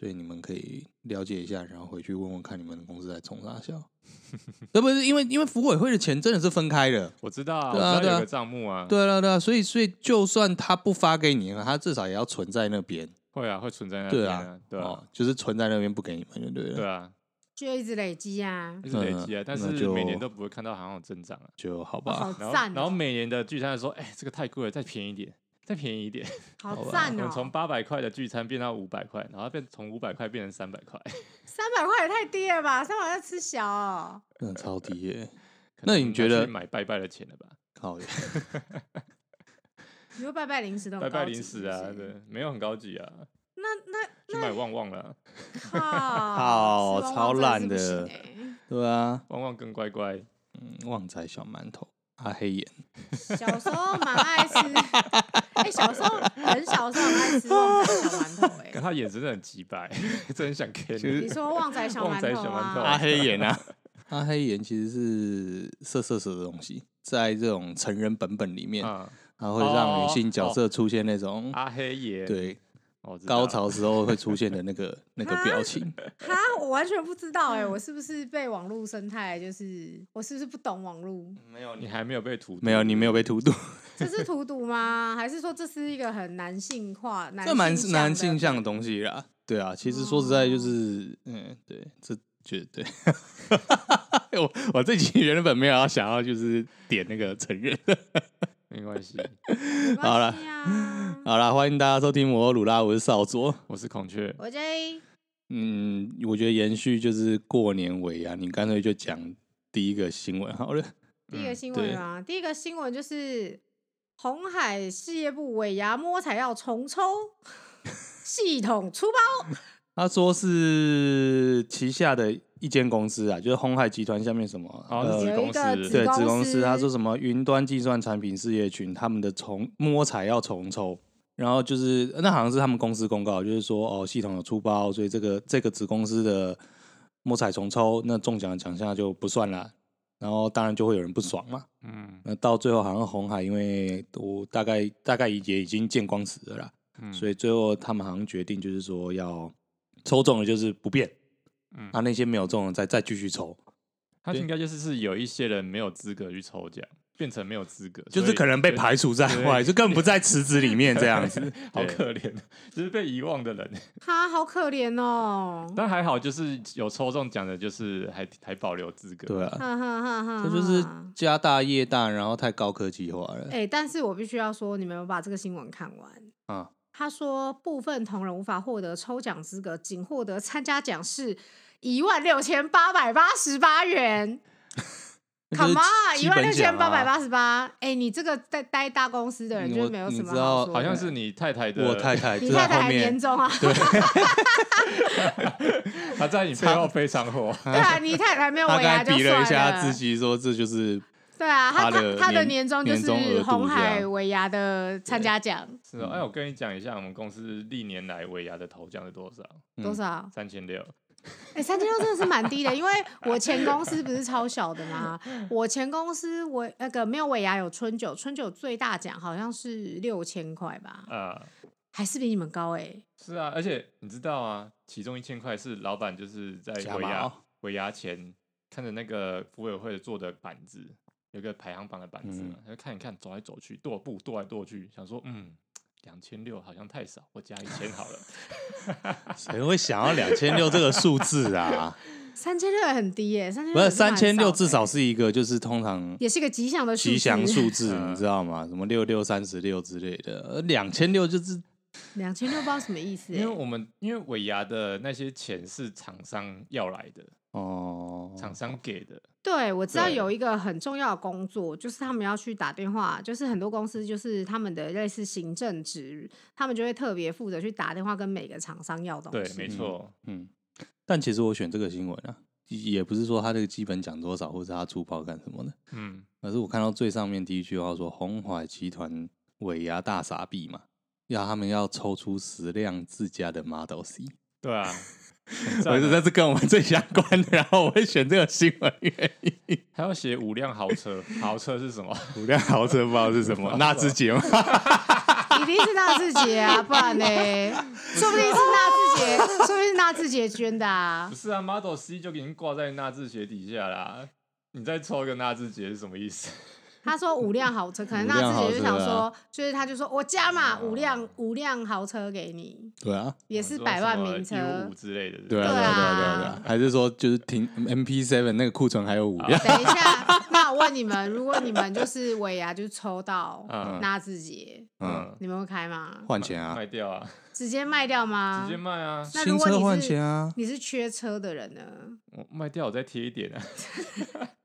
所以你们可以了解一下，然后回去问问看你们的公司在冲啥笑。那不是因为因为福委会的钱真的是分开的，我知道啊，对啊有个账目啊，对啊对啊，所以所以就算他不发给你，他至少也要存在那边。会啊，会存在那边对啊，对啊，哦，就是存在那边不给你们，对不对？对啊，就一直累积啊，一直累积啊，但是每年都不会看到好像有增长啊，就好吧好。然后赞哦，然后每年的聚餐的时候，哎，这个太贵了，再便宜一点，再便宜一点，好赞哦，我们从八百块的聚餐变到五百块，然后变从五百块变成三百块，三百块也太低了吧？三百块吃小哦，真的超低耶！那你觉得买拜拜的钱了吧？靠耶，你说拜拜零食都很拜拜高级零食啊，是不是？对，没有很高级啊，那那去买旺旺了，靠，好吃旺旺超烂真的是不行。欸对啊，旺旺更乖乖，嗯，旺仔小馒头，阿黑眼，小时候蛮爱吃，哎、小时候很小时候很爱吃旺仔小馒头、哎，可他眼真的很鸡掰，真想 K 实你说旺仔小馒头旺仔小馒头。啊？阿黑眼啊，阿黑眼其实是色色色的东西，在这种成人本本里面，啊，它会让女性角色出现那种阿黑眼，对高潮时候会出现的那个 那个表情。哈，我完全不知道、哎，我是不是被网络生态？就是我是不是不懂网络？没有你还没有被荼毒，没有，你没有被荼毒，这是荼毒吗？还是说这是一个很男性化、男这蛮性男性向向的东西啦。对啊，其实说实在就是，嗯，对，这绝对。我我自己原本没有要想要就是点那个承认。没关系，好了好了，欢迎大家收听摩托鲁拉，我是少佐。我是孔雀，我 J 嗯，我觉得延续就是过年尾啊，你干脆就讲第一个新闻好了。第一个新对闻啊，第一个新闻就是红海事业部尾牙摸彩要重抽，系统出包。他说是旗下的一间公司啊，就是红海集团下面什么子公司对子公司，司，他说什么云端计算产品事业群他们的重摸彩要重抽，然后就是那好像是他们公司公告，就是说哦系统有出包，所以这个这个子公司的摸彩重抽，那中奖的奖项就不算了，然后当然就会有人不爽嘛。嗯。那到最后好像红海因为我大概大概也已经见光死了啦，嗯，所以最后他们好像决定就是说要抽中的就是不变，嗯啊那些没有中的再再继续抽，他应该就是是有一些人没有资格去抽奖，变成没有资格，就是可能被排除在外，就根本不在池子里面这样子。好可怜，就是被遗忘的人。他好可怜哦。但还好，就是有抽中奖的，就是还还保留资格。对啊，哈哈哈哈，这就是家大业大，然后太高科技化了哎、但是我必须要说，你们有把这个新闻看完？啊！他说，部分同仁无法获得抽奖资格，仅获得参加奖是一万六千八百八十八元。Come on，一万六千八百八十八。哎，你这个在待大公司的人，就没有什你知道么好说的好像是你太太的，我太太你太太还年，终啊？对，他在你 背后非常火。对啊，你太太没有他刚尾牙就才比了一下自己，说这就是对啊，他他的他他的年年终就是红海尾牙的参加奖，是哦，哎，我跟你讲一下，我们公司历年来尾牙的头奖是多少？嗯多少？三千六。哎、三千六真的是蛮低的，因为我前公司不是超小的吗？我前公司我那个没有尾牙有春酒，春酒最大奖好像是六千块吧，啊，还是比你们高哎、是啊，而且你知道啊，其中一千块是老板就是在尾牙哦尾牙前看着那个服委会做的板子，有个排行榜的板子嘛，他就看一看，走来走去，踱步踱来踱去，想说嗯。两千六好像太少，我加一千好了。谁会想要两千六这个数字啊？三千六也很低耶、三千不是三千六，至少是一个就是通常也是一个吉祥的数字吉祥 数字，嗯你知道吗？什么六六三十六之类的，两千六就是两千六不知道什么意思、欸，因为我们因为尾牙的那些钱是厂商要来的，哦，厂商给的。对，我知道有一个很重要的工作，就是他们要去打电话，就是很多公司就是他们的类似行政职，他们就会特别负责去打电话跟每个厂商要东对，西。没错。嗯，但其实我选这个新闻啊，也不是说他这个基本讲多少，或者他出包干什么的，嗯，而是我看到最上面第一句话说红海集团尾牙大傻逼嘛，要他们要抽出十辆自家的 Model C，对啊。我觉得这是跟我们最相关的，然后我会选这个新闻原因。还要写五辆豪车，豪车是什么？五辆豪车不知道是什么，纳智捷吗？一定是纳智捷啊，不然呢？说不定是纳智捷，说不定是纳智捷捐的啊不。是啊，Model C 就已经挂在纳智捷底下啦。你再抽一个纳智捷是什么意思？他说五辆豪车，可能五辆纳智捷就想说，啊就是他就说我加码哦五辆五辆豪车给你，对啊，也是百万名车。之类的。对啊，对对啊，对啊，对啊啊，对啊，还是说就是停 MP Seven 那个库存还有五辆？等一下，那我问你们，如果你们就是尾牙就抽到嗯纳智捷，嗯，你们会开吗？换钱啊，卖掉啊，直接卖掉吗？直接卖啊，新那如果你是车换钱啊，你是缺车的人呢？我卖掉我再贴一点啊。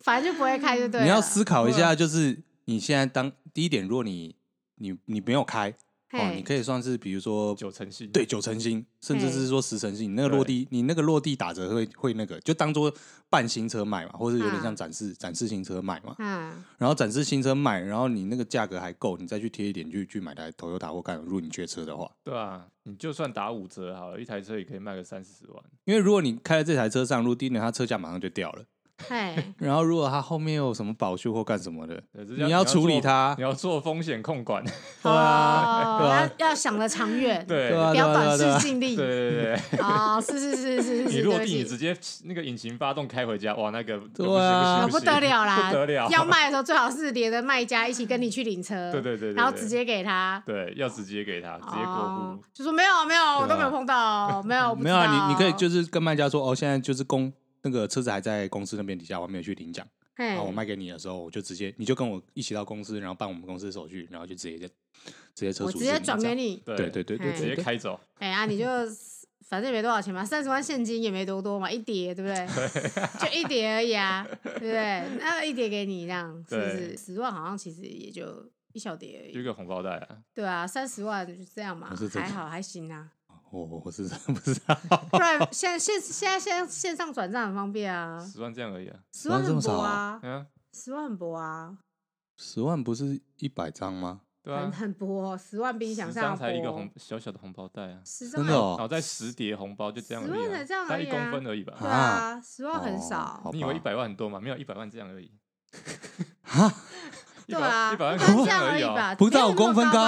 反正就不会开就对了。你要思考一下，就是你现在当第一点，如果你你你没有开哦，你可以算是比如说九成新，对九成新，甚至是说十成新，你那个落地你那个落地打折会会那个，就当做半新车卖嘛，或者有点像展示展示新车卖嘛。嗯，然后展示新车卖，然后你那个价格还够，你再去贴一点去去买台 Toyota 或干，如果你缺车的话，对啊，你就算打五折好了，一台车也可以卖个三四十万。因为如果你开在这台车上，如果第一年它车价马上就掉了，嘿，然后如果他后面有什么保修或干什么的，你要处理它你，要做风险控管。对啊，要要想的长远，对。不要短视近利。对对对，啊，是是是是是，你落地你直接那个引擎发动开回家，哇，那个对啊。那不得了啦，不得了，要卖的时候最好是连着卖家一起跟你去领车，对对对对然后直接给他，对，要直接给他，直接过哦户。就说没有没有，我都没有碰到，没有，没有啊，你你可以就是跟卖家说，哦，现在就是公那个车子还在公司那边底下，我还没有去领奖。嘿然后我卖给你的时候，我就直接你就跟我一起到公司，然后办我们公司的手续，然后就直接就直接车主我直接转给你。你，对对对对直接开走。哎啊，你就反正也没多少钱嘛，三十万现金也没多多嘛，一叠对不对？就一叠而已啊，对不对？那一叠给你这样是不是？十万好像其实也就一小叠而已，就一个红包袋啊，对啊，三十万就这样嘛还好还行啊。我我是真不知道，不然现在现现在现在线上转账很方便啊，十万这样而已啊。十万很薄这么少啊，嗯，十万很薄啊，十万不是一百张吗？很对啊，很薄，十万比你想十象才一个红小小的红包袋啊，十张真的哦然后再十叠红包就这样而已啊十万才，这样大概一而已啊公分而已吧。对啊，十万很哦少好，你以为一百万很多吗？没有，一百万这样而已。哈，一百对啊，一百万这样而已吧，不到五公分高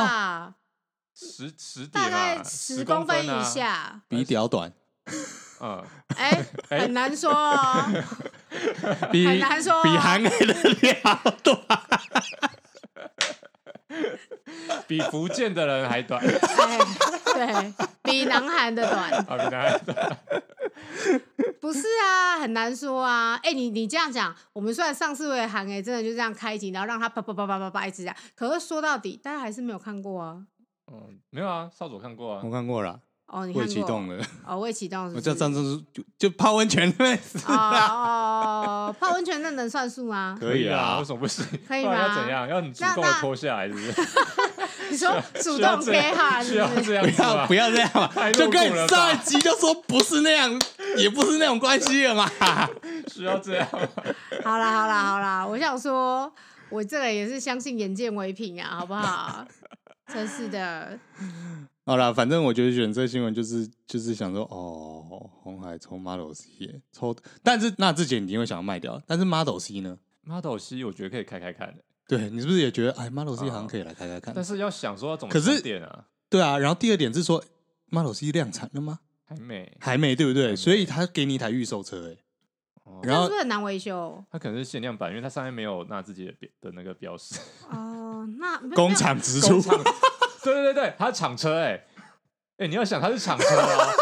吧，十十叠大概，十公公分以啊。下，比屌短，嗯，哎，哎很难说哦，比很难说哦比韩磊的屌短。比福建的人还短，哎，对比南韩的短，啊，比南韩短。不是啊，很难说啊。哎，你你这样讲，我们虽然上次为了韩哎，真的就这样开机，然后让他啪啪啪啪啪啪一直这样，可是说到底，大家还是没有看过啊。嗯，没有啊，少佐看过啊我。看过了，哦，你未看过？启动了，哦，未启动是不是？我叫上次就就泡温泉那边哦哦，泡温泉那能算数吗？可以啊为什么不行？可以不然要吗怎样？要你主那那动脱下来，是不是？你说主动需要这样给哈，需要是不是？这样不子吗要不要这样嘛，太就跟了吧你上一集就说不是那样，也不是那种关系了嘛。需要这样吗？好啦好啦好啦，我想说，我这个也是相信眼见为凭啊，好不好？真是的，好啦，反正我觉得选这新闻就是就是想说，哦，红海抽 Model C 耶抽，但是那之前你一定会想要卖掉，但是 Model C 呢？Model C 我觉得可以开开看的，对你是不是也觉得，哎，Model C 好像可以来开开看？但是要想说要怎么可是充电啊？对啊，然后第二点是说，Model C 量产了吗？还没，还没，对不对？所以他给你一台预售车，哎，哦然后是不是很难维修？它可能是限量版，因为它上面没有纳自己的标的那个标识。哦，那工厂直出。对对对对，它是厂车哎、哎、你要想他是厂车哦，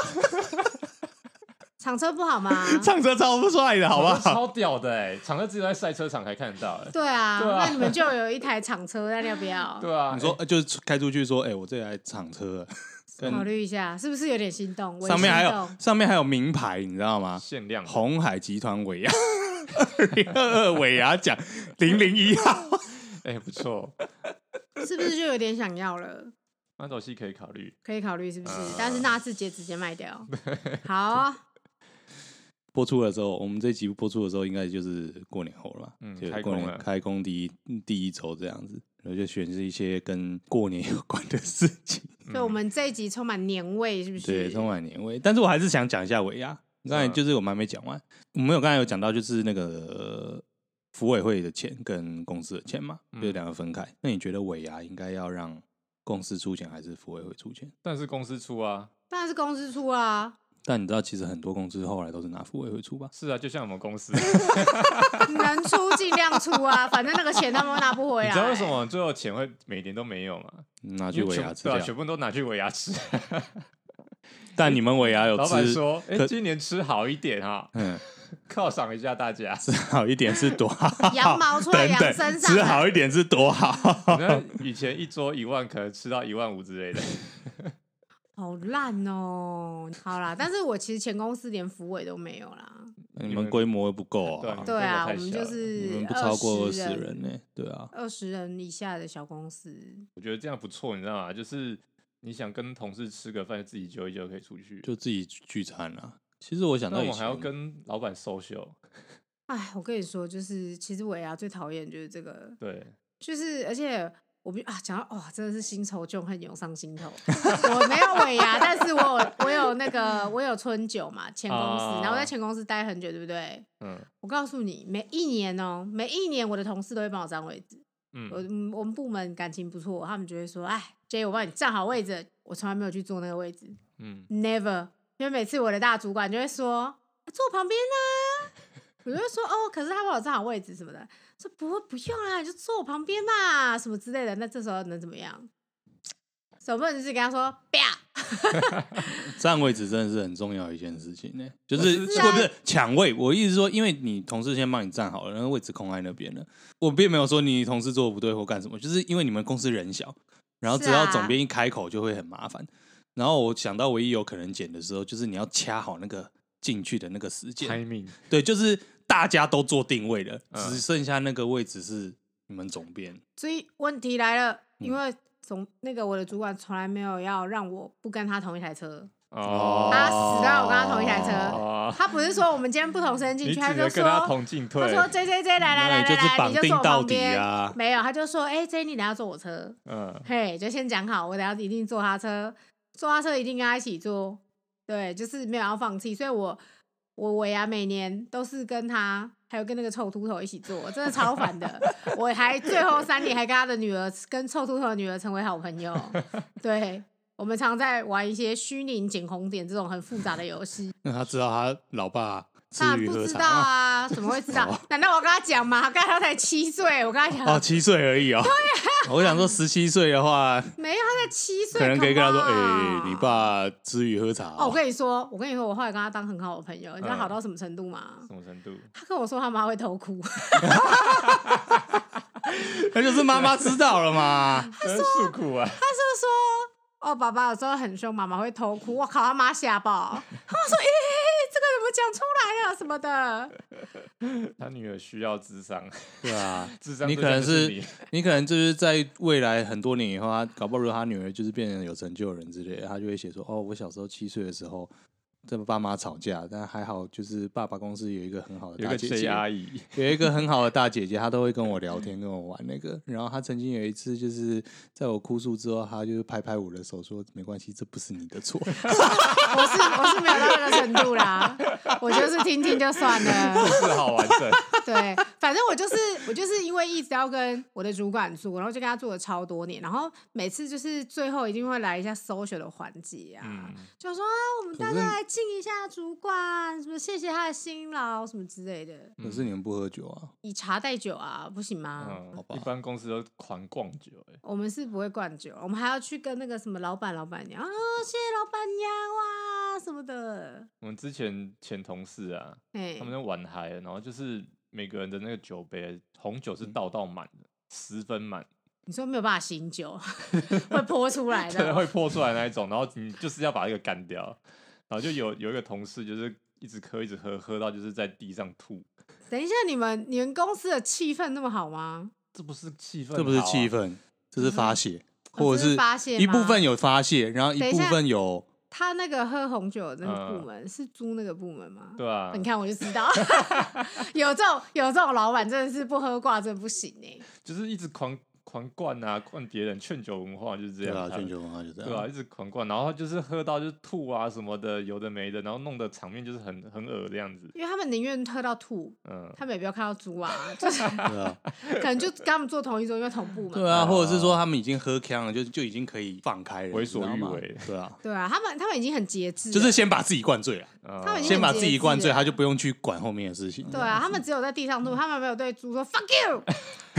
厂车不好吗？厂车超不帅的，好不好？超屌的哎、厂车只有在赛车场才看得到哎、对啊，那你们就有一台厂车，那你要。不要？对啊，你说呃就是开出去说，哎，我这台厂车，考虑一下，是不是有点心动？上面还有上面还有名牌，你知道吗？限量的。红海集团尾牙，二零二二尾牙奖零零一号，哎、不错 是不是就有点想要了？，Model C 可以考虑。可以考虑是不是？呃但是纳智捷直接卖掉。好啊，播出的时候，我们这集播出的时候，应该就是过年后了嘛，嗯就过年开工了开工第一第一周这样子，然后就选是一些跟过年有关的事情，嗯所以我们这一集充满年味，是不是？对，充满年味。但是我还是想讲一下尾牙，刚才就是我们还没讲完，我们有刚才有讲到就是那个福委会的钱跟公司的钱嘛，嗯就是两个分开。那你觉得尾牙应该要让公司出钱还是服委会出钱？但是公司出啊，当然是公司出啊。但你知道，其实很多公司后来都是拿服委会出吧？是啊，就像我们公司，能出尽量出啊，反正那个钱他们拿不回来。你知道为什么最后钱会每年都没有吗？拿去尾牙吃，对啊，全部都拿去尾牙吃。但你们尾牙有吃？老板说：“哎，今年吃好一点啊。”嗯。犒赏一下大家，吃好一点是多好，羊毛出在羊身上，吃好一点是多好。那以前一桌一万，可能吃到一万五之类的，好烂哦。好啦，但是我其实前公司连福委都没有啦。你们规模不够啊？对啊，我们就是你们不超过二十人呢。对啊，二十人以下的小公司，我觉得这样不错，你知道吗？就是你想跟同事吃个饭，自己揪一揪可以出去，就自己聚餐啊。其实我想到，我还要跟老板 social。哎，我跟你说，就是其实尾牙最讨厌就是这个，对，就是而且我不啊讲到哇，真的是新仇旧恨涌上心头。我没有尾牙，但是我有我有那个我有春酒嘛，前公司，啊、然后在前公司待很久，对不对？嗯，我告诉你，每一年哦、喔，每一年我的同事都会帮我占位置。嗯，我我们部门感情不错，他们就会说，哎，J，我帮你占好位置。我从来没有去坐那个位置，嗯，Never。因为每次我的大主管就会说坐旁边啊，我就会说哦，可是他帮我站好位置什么的，说不不用啦，你就坐我旁边嘛，什么之类的。那这时候能怎么样？总不能就是跟他说不要。站位置真的是很重要一件事情呢，就是会不是抢位？我意思说，因为你同事先帮你站好了，然后位置空在那边了，我并没有说你同事做的不对或干什么，就是因为你们公司人小，然后只要总编一开口就会很麻烦。然后我想到唯一有可能剪的时候，就是你要掐好那个进去的那个时间。timing 对，就是大家都做定位了，嗯、只剩下那个位置是你们总编。所以问题来了，因为总那个我的主管从来没有要让我不跟他同一台车。哦。他死都要我跟他同一台车。哦、他不是说我们今天不同身进去，他就说他说 J J J 来来来来来，你就坐我旁边啊。没有，他就说哎 J 你等下坐我车。嗯。嘿，就先讲好，我等下一定坐他车。坐他车一定跟他一起坐，对，就是没有要放弃，所以我我我呀每年都是跟他，还有跟那个臭秃头一起坐，真的超烦的。我还最后三年还跟他的女儿，跟臭秃头的女儿成为好朋友。对，我们常在玩一些虚拟捡红点这种很复杂的游戏。那他知道他老爸？他不知道啊，怎么会知道？难道我跟他讲吗？刚才他才七岁，我跟他讲哦，七岁而已哦。对呀，我想说十七岁的话，没有，他才七岁，可能可以跟他说，哎，你爸吃鱼喝茶。哦，我跟你说，我跟你说，我后来跟他当很好的朋友，你知道好到什么程度吗？什么程度？他跟我说他妈会偷哭，那就是妈妈知道了嘛。他说诉苦啊，他是说，哦，爸爸有时候很凶，妈妈会偷哭。我靠，他妈吓爆。他说，咦。这个怎么讲出来啊什么的？他女儿需要智商，对啊，智商。你可能是你，你可能就是在未来很多年以后，他搞不好如果他女儿就是变成有成就的人之类的，他就会写说：“哦，我小时候七岁的时候。”这爸妈吵架，但还好，就是爸爸公司有一个很好的大姐姐阿姨，有一个很好的大姐姐，她都会跟我聊天，跟我玩那个。然后她曾经有一次，就是在我哭诉之后，她就是拍拍我的手，说：“没关系，这不是你的错。”我是我是没有到那个程度啦，我就是听听就算了。故事好完整。对，反正我就是我就是因为一直要跟我的主管做，然后就跟他做了超多年，然后每次就是最后一定会来一下 social 的环节啊，嗯、就说啊，我们大家来。敬一下主管，什么谢谢他的辛劳，什么之类的。可是你们不喝酒啊？以茶代酒啊，不行吗？嗯、好吧。一般公司都狂灌酒，哎，我们是不会灌酒，我们还要去跟那个什么老板、老板娘啊，谢谢老板娘哇什么的。我们之前前同事啊，他们在玩嗨，然后就是每个人的那个酒杯红酒是倒到满的，十分满。你说没有办法醒酒，会泼出来的，对，会泼出来那一种，然后你就是要把这个干掉。然后就有有一个同事，就是一直喝，一直喝，喝到就是在地上吐。等一下，你们你们公司的气氛那么好吗？这不是气氛，这不是气氛，这是发泄，或者是发泄，一部分有发泄，然后一部分有。他那个喝红酒的那个部门是租那个部门吗？对啊。你看我就知道，有这种有这种老板真的是不喝挂真的不行哎。就是一直狂。狂灌啊，灌别人，劝酒文化就是这样。对啊，劝酒文化就这样。对啊，一直狂灌，然后就是喝到就是吐啊什么的，有的没的，然后弄得场面就是很很恶的样子。因为他们宁愿喝到吐，嗯，他们也不要看到猪啊，就是对啊，可能就跟他们坐同一桌，因为同步嘛。对啊，或者是说他们已经喝呛了，就就已经可以放开了，为所欲为。对啊，对啊，他们他们已经很节制，就是先把自己灌醉了，他们先把自己灌醉，他就不用去管后面的事情。对啊，他们只有在地上吐，他们没有对猪说 fuck you，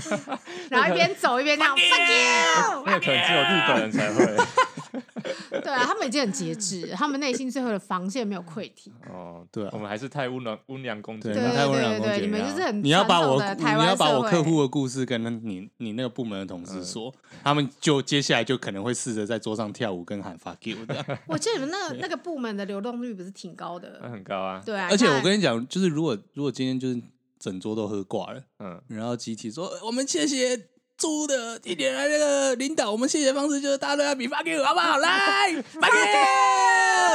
然后一边走一边那样 fuck you，那可能只有日本人才会。对啊，他们已经很节制，他们内心最后的防线没有溃堤。哦，对啊，我们还是太温良温良恭俭，对太温良恭俭。你们就是很你要把我你要把我客户的故事跟你你那个部门的同事说，他们就接下来就可能会试着在桌上跳舞跟喊 fuck you 的。我记得你们那个那个部门的流动率不是挺高的？很高啊。对啊，而且我跟你讲，就是如果如果今天就是整桌都喝挂了，嗯，然后集体说我们谢谢。猪的一点来那个领导，我们谢谢方式就是大家都要比发给我好不好？来发给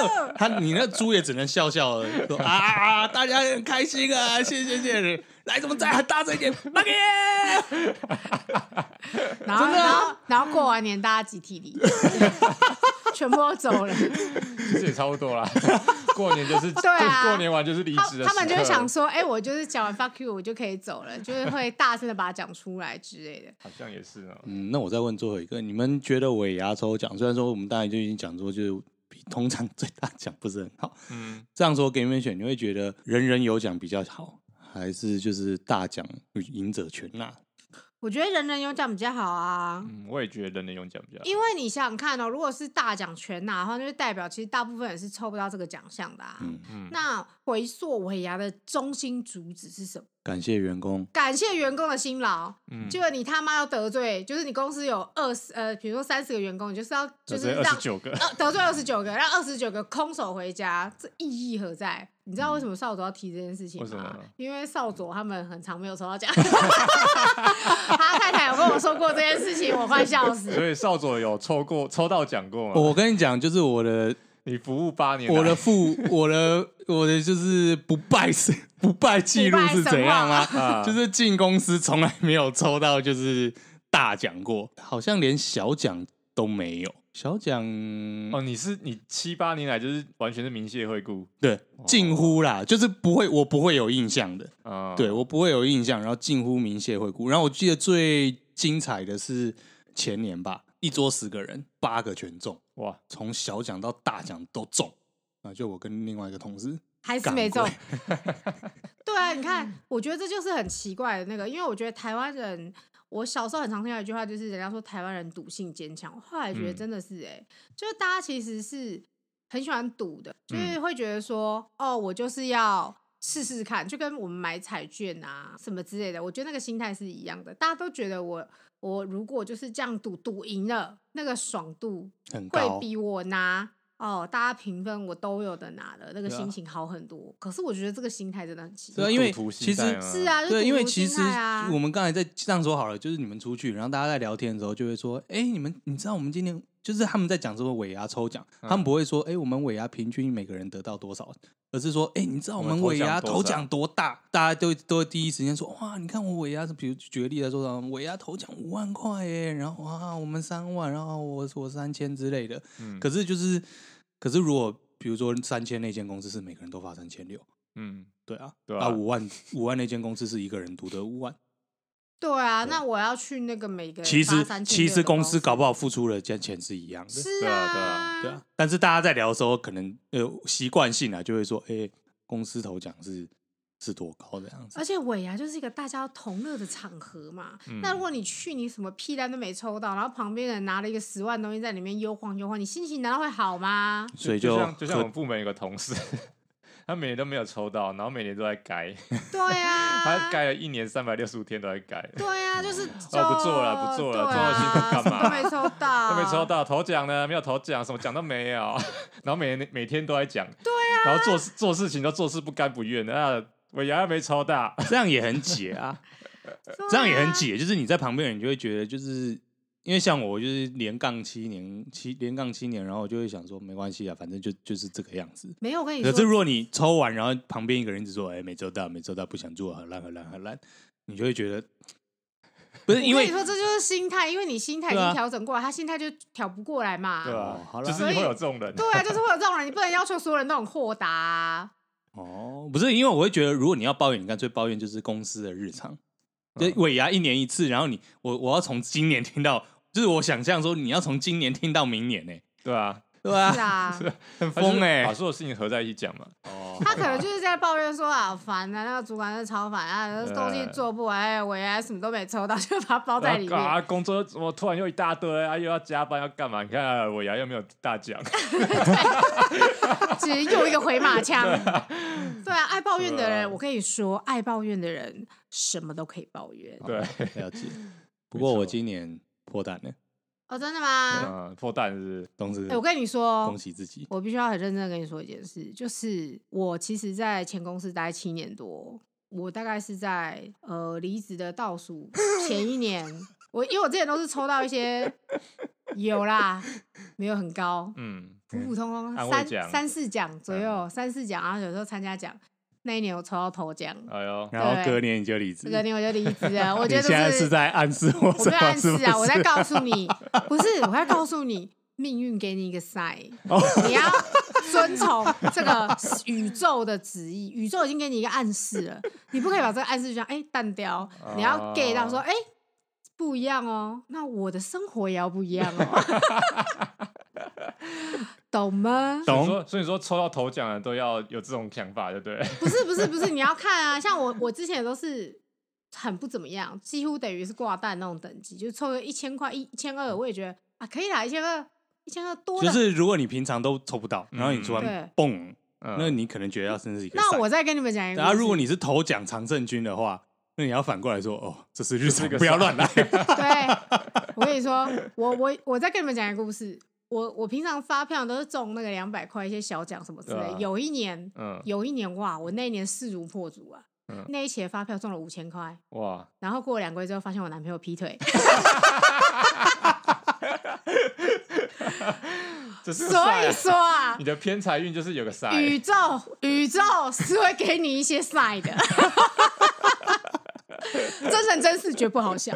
我他你那猪也只能笑笑的说啊，大家很开心啊，谢谢谢谢，来，怎么再大声一点 fuck you，然后然后然后过完年大家集体离，全部都走了，其实也差不多啦。过年就是对啊，过年完就是离职的。他们就会想说，哎、欸，我就是讲完 fuck you，我就可以走了，就是会大声的把它讲出来之类的。好像也是哦。嗯，那我再问最后一个，你们觉得尾牙抽奖，虽然说我们当然就已经讲说，就是比通常最大奖不是很好。嗯，这样说给你们选，你会觉得人人有奖比较好，还是就是大奖赢者全拿？我觉得人人有奖比较好啊。嗯，我也觉得人人有奖比较好。因为你想想看哦，如果是大奖全拿的话，那就代表其实大部分人是抽不到这个奖项的啊。嗯嗯。那回溯尾牙的中心主旨是什么？感谢员工，感谢员工的辛劳。嗯。结果你他妈要得罪，就是你公司有二十呃，比如说三十个员工，你就是要就是让二十九个得罪二十九个，让二十九个空手回家，这意义何在？你知道为什么少佐要提这件事情吗？因为少佐他们很常没有抽到奖。他太太有跟我说过这件事情，我快笑死。所以少佐有抽过抽到奖过吗？我跟你讲，就是我的，你服务八年，我的副，我的我的就是不败是 不败记录是怎样啊？就是进公司从来没有抽到就是大奖过，好像连小奖都没有。小奖哦，你是你七八年来就是完全是明谢惠顾，对，近乎啦，哦、就是不会，我不会有印象的，哦、对我不会有印象，然后近乎明谢惠顾，然后我记得最精彩的是前年吧，一桌十个人，八个全中，哇，从小奖到大奖都中，啊，就我跟另外一个同事还是没中，对啊，你看，我觉得这就是很奇怪的那个，因为我觉得台湾人。我小时候很常听到一句话，就是人家说台湾人赌性坚强。后来觉得真的是哎、欸，嗯、就是大家其实是很喜欢赌的，就是会觉得说，嗯、哦，我就是要试试看，就跟我们买彩券啊什么之类的。我觉得那个心态是一样的，大家都觉得我我如果就是这样赌赌赢了，那个爽度会比我拿。哦，大家评分我都有的拿的，那个心情好很多。啊、可是我觉得这个心态真的很奇怪。对，因为其实是啊，对，因为其实我们刚才在这样说好了，就是你们出去，然后大家在聊天的时候就会说，哎、欸，你们你知道我们今天就是他们在讲这个尾牙抽奖，嗯、他们不会说，哎、欸，我们尾牙平均每个人得到多少，而是说，哎、欸，你知道我们尾牙头奖多大？大家都都会第一时间说，哇，你看我尾牙，比如举个例来说，尾牙头奖五万块耶，然后哇，我们三万，然后我我三千之类的。嗯，可是就是。可是，如果比如说三千那间公司是每个人都发三千六，嗯，对啊，对啊，五万五万那间公司是一个人独得五万，对啊，那我要去那个每个人其实其实公司搞不好付出的价钱是一样的，是啊，对啊，对啊，但是大家在聊的时候，可能呃习惯性啊就会说，哎，公司头奖是。是多高的样子？而且尾牙就是一个大家同乐的场合嘛。嗯、那如果你去，你什么屁单都没抽到，然后旁边人拿了一个十万东西在里面悠晃悠晃，你心情难道会好吗？所以就就像就像我们部门有个同事，他每年都没有抽到，然后每年都在改。对啊，他改了一年三百六十五天都在改。对啊，就是就哦，不做了，不做了，做了辛苦干嘛？都没抽到，都没抽到，头奖呢？没有头奖，什么奖都没有。然后每年每天都在讲。对啊，然后做事做事情都做事不甘不愿的。尾牙没抽大，这样也很解啊，这样也很解，就是你在旁边，你就会觉得，就是因为像我，就是连杠七年，七连杠七年，然后我就会想说，没关系啊，反正就就是这个样子。没有，我跟你说，可是如果你抽完，然后旁边一个人一直说，哎，没抽到，没抽到，不想做，很烂，很烂，很烂，你就会觉得。不是因为你说这就是心态，因为你心态已经调整过来，他心态就调不过来嘛。对啊，好了，就是会有这种人。对啊，就是会有这种人，你不能要求所有人都很豁达。哦，不是，因为我会觉得，如果你要抱怨，你干脆抱怨就是公司的日常，就尾牙一年一次，然后你我我要从今年听到，就是我想象说你要从今年听到明年呢，对啊。对啊，是啊，很疯哎，把所有事情合在一起讲嘛。哦，他可能就是在抱怨说啊，烦啊，那个主管是超烦啊，东西做不完，尾牙什么都没抽到，就把它包在里面。啊，工作怎么突然又一大堆啊？又要加班要干嘛？你看我牙又没有大奖，其实又一个回马枪。对啊，爱抱怨的人，我跟你说，爱抱怨的人什么都可以抱怨。对，了解。不过我今年破蛋了。哦，真的吗？嗯，破蛋是同时。哎，我跟你说，恭喜自己。我必须要很认真的跟你说一件事，就是我其实，在前公司待七年多，我大概是在呃离职的倒数前一年，我因为我之前都是抽到一些有啦，没有很高，嗯，普普通通三三四奖左右，三四奖，然后有时候参加奖。那一年我抽到头奖，哎呦，然后隔年你就离职，隔年我就离职啊。我觉得现在是在暗示我，我在暗示啊，我在告诉你，不是，我在告诉你，命运给你一个 sign，你要遵从这个宇宙的旨意，宇宙已经给你一个暗示了，你不可以把这个暗示就这样哎淡掉，你要 get 到说哎不一样哦，那我的生活也要不一样哦。懂吗？懂。所以，所以说抽到头奖的都要有这种想法，对不对？不是，不是，不是，你要看啊。像我，我之前都是很不怎么样，几乎等于是挂蛋那种等级，就抽个一千块、一千二，我也觉得啊，可以啦，一千二，一千二多。就是如果你平常都抽不到，然后你突然蹦，那你可能觉得要甚至一个。那我再跟你们讲一个。然后，如果你是头奖常胜军的话，那你要反过来说，哦，这是日常，不要乱来。对，我跟你说，我我我再跟你们讲一个故事。我我平常发票都是中那个两百块一些小奖什么之类。啊、有一年，嗯、有一年哇，我那一年势如破竹啊，嗯、那一期的发票中了五千块哇。然后过了两个月之后，发现我男朋友劈腿。所以说啊，你的偏财运就是有个 sign。宇宙 宇宙是会给你一些 sign 的。真人真事绝不好笑，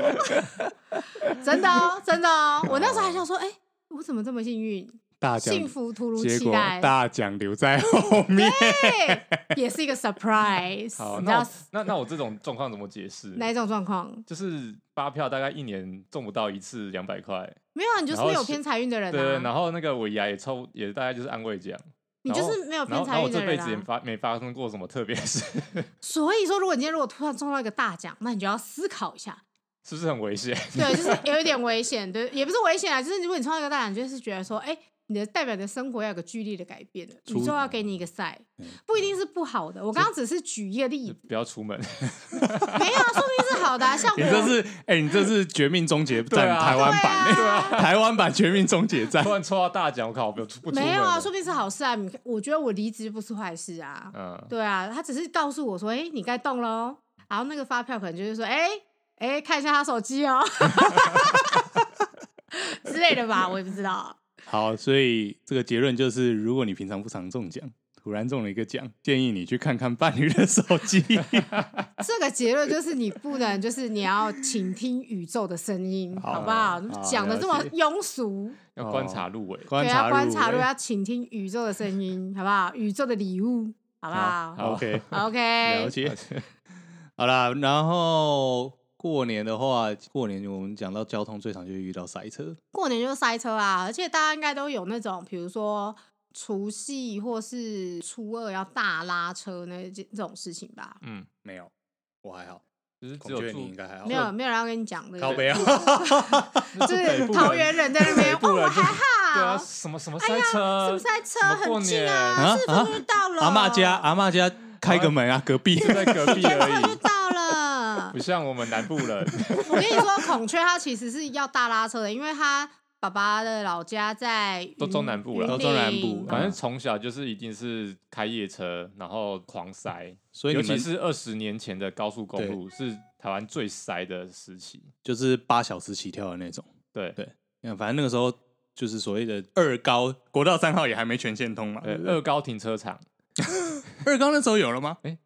真的哦，真的哦。我那时候还想说，哎、欸。我怎么这么幸运？大奖幸福突如其来，大奖留在后面，对，也是一个 surprise。好，那那那我这种状况怎么解释？哪一种状况？就是发票大概一年中不到一次两百块。没有啊，你就是没有偏财运的人。对，然后那个尾牙也抽，也大概就是安慰奖。你就是没有偏财运的人。我这辈子也发没发生过什么特别事。所以说，如果你今天如果突然中到一个大奖，那你就要思考一下。是不是很危险？对，就是有一点危险，对，也不是危险啊，就是如果你创造一个大奖，就是觉得说，哎、欸，你的代表的生活要有个剧烈的改变的，宇宙要给你一个赛，不一定是不好的。我刚刚只是举一个例子，不要出门。没有啊，说不定是好的、啊。像我，你这是，哎、欸，你这是《绝命终结战》台湾版，对啊，台湾版《绝命终结战》。突然抽到大奖，我靠，不出不出没有啊，说不定是好事啊。我觉得我离职不是坏事啊。嗯，对啊，他只是告诉我说，哎、欸，你该动喽。然后那个发票可能就是说，哎、欸。哎，看一下他手机哦，之类的吧，我也不知道。好，所以这个结论就是，如果你平常不常中奖，突然中了一个奖，建议你去看看伴侣的手机。这个结论就是，你不能，就是你要倾听宇宙的声音，好，好不好？讲的这么庸俗，要观察入微，对，要观察入，要倾听宇宙的声音，好不好？宇宙的礼物，好不好，好？OK，OK，了解。好了，然后。过年的话，过年我们讲到交通最常就会遇到塞车。过年就是塞车啊，而且大家应该都有那种，比如说除夕或是初二要大拉车那这种事情吧。嗯，没有，我还好，就是只有你应该还好。没有，没有人要跟你讲的。靠北啊，就是桃园人在那边，哦，我还好。对啊，什么什么塞车？什么塞车？很近啊，是不是到了？阿嬷家，阿嬷家开个门啊，隔壁就在隔壁 而已。不像我们南部人。我跟你说，孔雀它其实是要大拉车的，因为他爸爸的老家在都中南部了，都中南部。反正从小就是一定是开夜车，然后狂塞。所以尤其是二十年前的高速公路是台湾最塞的时期，就是八小时起跳的那种。对对，反正那个时候就是所谓的二高，国道三号也还没全线通嘛。对，二高停车场，二高那时候有了吗？哎。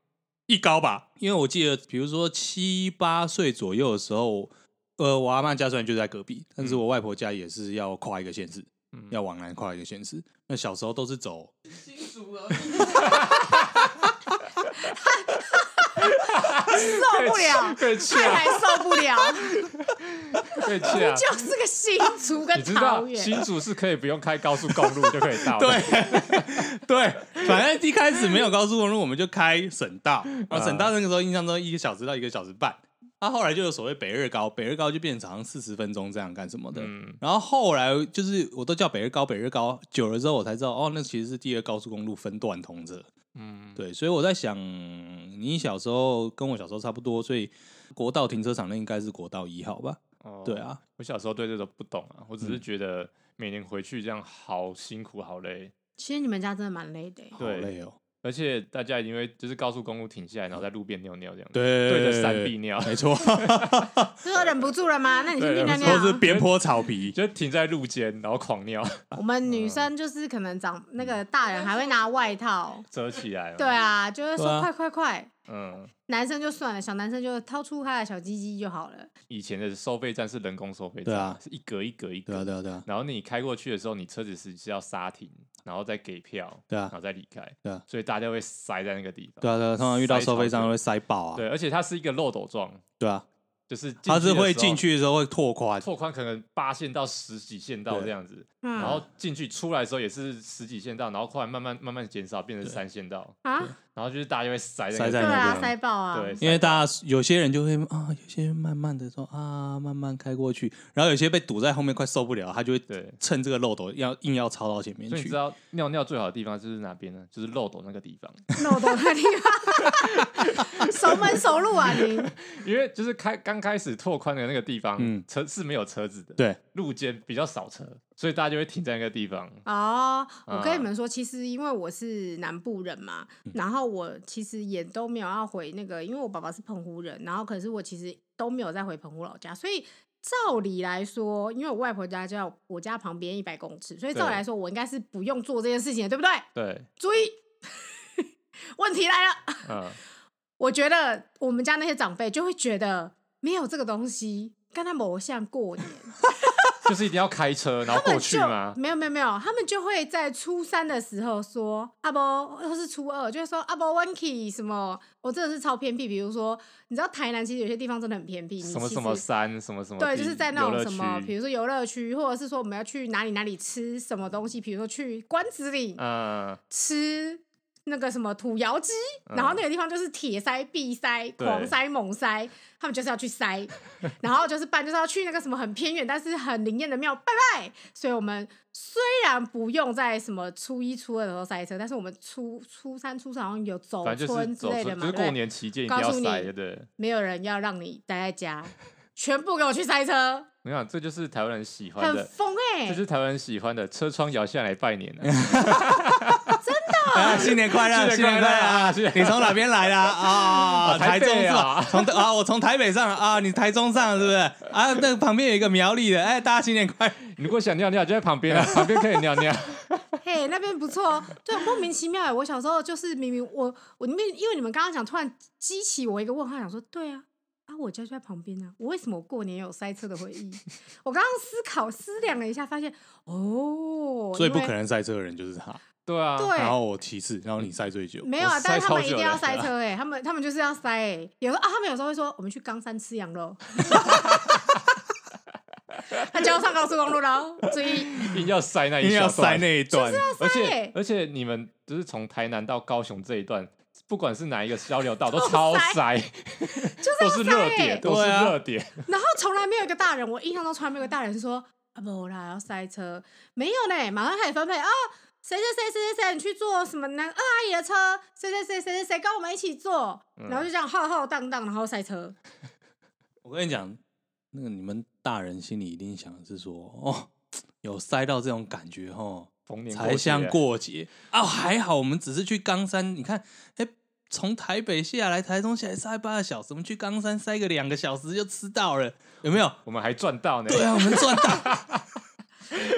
一高吧，因为我记得，比如说七八岁左右的时候，呃，我阿妈家虽然就在隔壁，但是我外婆家也是要跨一个县市，嗯、要往南跨一个县市。那小时候都是走。受不了，太太受不了，对，就是个新竹跟桃园，新竹是可以不用开高速公路就可以到。对，对，反正一开始没有高速公路，我们就开省道，然后省道那个时候印象中一个小时到一个小时半。他、啊、后来就有所谓北二高，北二高就变成四十分钟这样干什么的。嗯、然后后来就是我都叫北二高，北二高久了之后我才知道，哦，那其实是第二高速公路分段通着。嗯，对，所以我在想，你小时候跟我小时候差不多，所以国道停车场那应该是国道一号吧？哦，对啊，我小时候对这个不懂啊，我只是觉得每年回去这样好辛苦，好累。其实你们家真的蛮累的，对，好累哦。而且大家因为就是高速公路停下来，然后在路边尿尿这样，对，对着山壁尿，没错。是说忍不住了吗？那你去尿尿。或是边坡草皮，就停在路肩，然后狂尿。我们女生就是可能长那个大人还会拿外套遮起来。对啊，就是说快快快。嗯。男生就算了，小男生就掏出他的小鸡鸡就好了。以前的收费站是人工收费站，对啊，是一格一格一格。对啊对啊对啊。然后你开过去的时候，你车子是是要刹停。然后再给票，对啊，然后再离开，对啊，所以大家会塞在那个地方，对啊，对啊，通常遇到收费站会塞爆啊，对，而且它是一个漏斗状，对啊。就是它是会进去的时候会拓宽，拓宽可能八线到十几线道这样子，然后进去出来的时候也是十几线道，然后后来慢慢慢慢减少变成三线道啊，然后就是大家就会塞在塞在那边，塞爆啊，对，因为大家有些人就会啊，有些人慢慢的说啊，慢慢开过去，然后有些被堵在后面快受不了，他就会对趁这个漏斗要硬要超到前面去。所以你知道尿尿最好的地方就是哪边呢？就是漏斗那个地方，漏斗那个地方，熟门熟路啊你，因为就是开刚。开始拓宽的那个地方，嗯，车是没有车子的，对，路肩比较少车，所以大家就会停在那个地方。哦，我跟你们说，其实因为我是南部人嘛，嗯、然后我其实也都没有要回那个，因为我爸爸是澎湖人，然后可是我其实都没有再回澎湖老家，所以照理来说，因为我外婆家就在我家旁边一百公尺，所以照理来说，我应该是不用做这件事情的，对不对？对，注意，问题来了，嗯，我觉得我们家那些长辈就会觉得。没有这个东西，跟他某像过年，就是一定要开车然后过去吗？没有没有没有，他们就会在初三的时候说阿伯，或是初二，就会说阿伯 Winky 什么，我真的是超偏僻。比如说，你知道台南其实有些地方真的很偏僻，什么什么山，什么什么，对，就是在那种什么，比如说游乐区，或者是说我们要去哪里哪里吃什么东西，比如说去关子岭，嗯，吃。那个什么土窑鸡，然后那个地方就是铁塞、必塞、狂塞、猛塞，他们就是要去塞，然后就是办，就是要去那个什么很偏远但是很灵验的庙拜拜。所以我们虽然不用在什么初一、初二的时候塞车，但是我们初初三、初四好像有走村之类的嘛，就是过年期间一定要塞的，对，没有人要让你待在家，全部给我去塞车。你看，这就是台湾人喜欢的，很疯哎，这是台湾人喜欢的，车窗摇下来拜年啊！新年快乐，新年快乐啊！你从哪边来的啊？台中是吧？从啊，我从台北上啊，你台中上是不是？啊，那旁边有一个苗栗的，哎，大家新年快你！如果想尿尿，就在旁边啊，旁边可以尿尿。嘿，那边不错哦。对，莫名其妙，我小时候就是明明我我因为因为你们刚刚讲，突然激起我一个问号，想说，对啊，啊，我家就在旁边啊，我为什么过年有塞车的回忆？我刚刚思考思量了一下，发现哦，所以不可能塞车的人就是他。对啊，对，然后我其次，然后你塞最久。没有啊，但是他们一定要塞车哎，他们他们就是要塞哎。有时候啊，他们有时候会说，我们去冈山吃羊肉。他就要上高速公路了，注意，一定要塞那一，一定要塞那一段，而且而且你们就是从台南到高雄这一段，不管是哪一个交流道都超塞，都是热点，都是热点。然后从来没有一个大人，我印象中从来没有一个大人说啊不啦要塞车，没有呢，马上开始分配啊。谁谁谁谁谁谁，你去坐什么男二阿姨的车？谁谁谁谁谁谁跟我们一起坐？然后就这样浩浩荡荡，然后塞车。我跟你讲，那个你们大人心里一定想的是说，哦，有塞到这种感觉哦，逢年才像过节哦。还好我们只是去冈山，你看，哎，从台北下来，台中下来塞八个小时，我们去冈山塞个两个小时就吃到了，有没有？我们还赚到呢。对啊，我们赚到。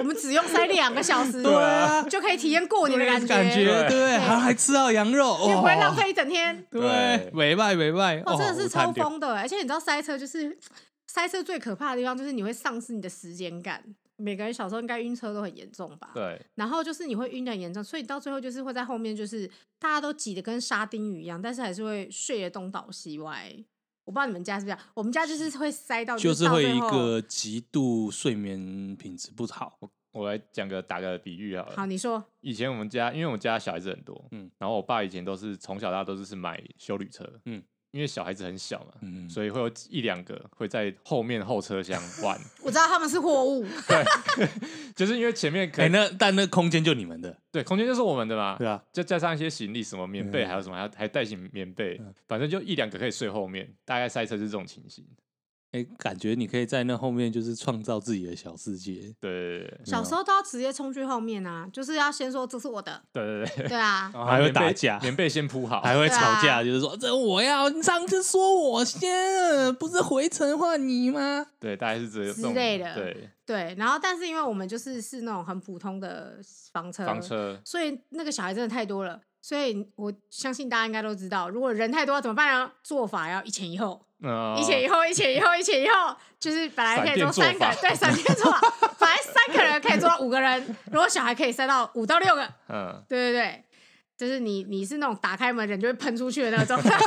我们只用塞两个小时，对啊，就可以体验过年的感觉，感觉对，还还吃到羊肉，也不会浪费一整天，对，委外委外，哦，真的是超疯的，而且你知道塞车就是塞车最可怕的地方就是你会丧失你的时间感。每个人小时候应该晕车都很严重吧？对。然后就是你会晕的很严重，所以到最后就是会在后面，就是大家都挤得跟沙丁鱼一样，但是还是会睡得东倒西歪。我不知道你们家是不是这样，我们家就是会塞到，就是会一个极度睡眠品质不好。我我来讲个打个比喻好了。好，你说。以前我们家，因为我们家小孩子很多，嗯，然后我爸以前都是从小到大都是是买修旅车，嗯。因为小孩子很小嘛，嗯、所以会有一两个会在后面后车厢玩。我知道他们是货物，对，就是因为前面可能、欸、那但那空间就你们的，对，空间就是我们的嘛，对啊，就加上一些行李，什么棉被，还有什么，还还带行棉被，嗯、反正就一两个可以睡后面，大概塞车是这种情形。哎、欸，感觉你可以在那后面就是创造自己的小世界。对，小时候都要直接冲去后面啊，就是要先说这是我的。对对对，对 啊，还会打架，棉被先铺好，还会吵架，就是说这我要，你上次说我先，不是回城换你吗？对，大概是这之类的。对对，然后但是因为我们就是是那种很普通的房车，房车，所以那个小孩真的太多了，所以我相信大家应该都知道，如果人太多怎么办呢？做法要一前一后。一前一后，一前一后，一前一后，就是本来可以坐三个，对，闪电坐，本来三个人可以坐到五个人，如果小孩可以塞到五到六个，嗯，对对对，就是你你是那种打开门人就会喷出去的那种状态，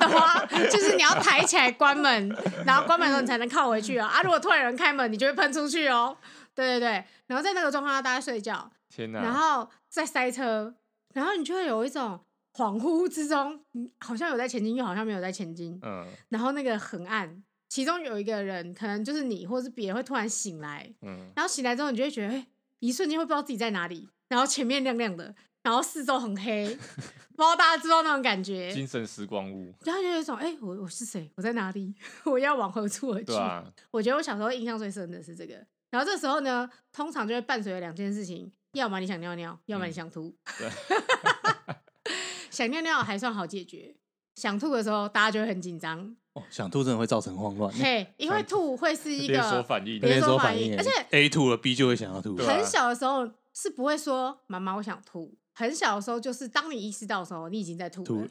懂吗？就是你要抬起来关门，然后关门的时候你才能靠回去啊，啊，如果突然有人开门，你就会喷出去哦，对对对，然后在那个状况下大家睡觉，天哪，然后再塞车，然后你就会有一种。恍惚之中，好像有在前进，又好像没有在前进。嗯，然后那个很暗，其中有一个人，可能就是你，或者是别人，会突然醒来。嗯，然后醒来之后，你就会觉得，哎，一瞬间会不知道自己在哪里，然后前面亮亮的，然后四周很黑，不知道大家知道那种感觉。精神时光屋。然后就有一种，哎，我我是谁？我在哪里？我要往何处而去？对啊。我觉得我小时候印象最深的是这个。然后这时候呢，通常就会伴随着两件事情：要么你想尿尿，要么你想吐。对。想尿尿还算好解决，想吐的时候大家就会很紧张。哦，想吐真的会造成慌乱。嘿，因为吐会是一个连锁反应，连锁反应，而且 A 吐了，B 就会想要吐。很小的时候是不会说“妈妈，我想吐”。很小的时候就是当你意识到的时候，你已经在吐了。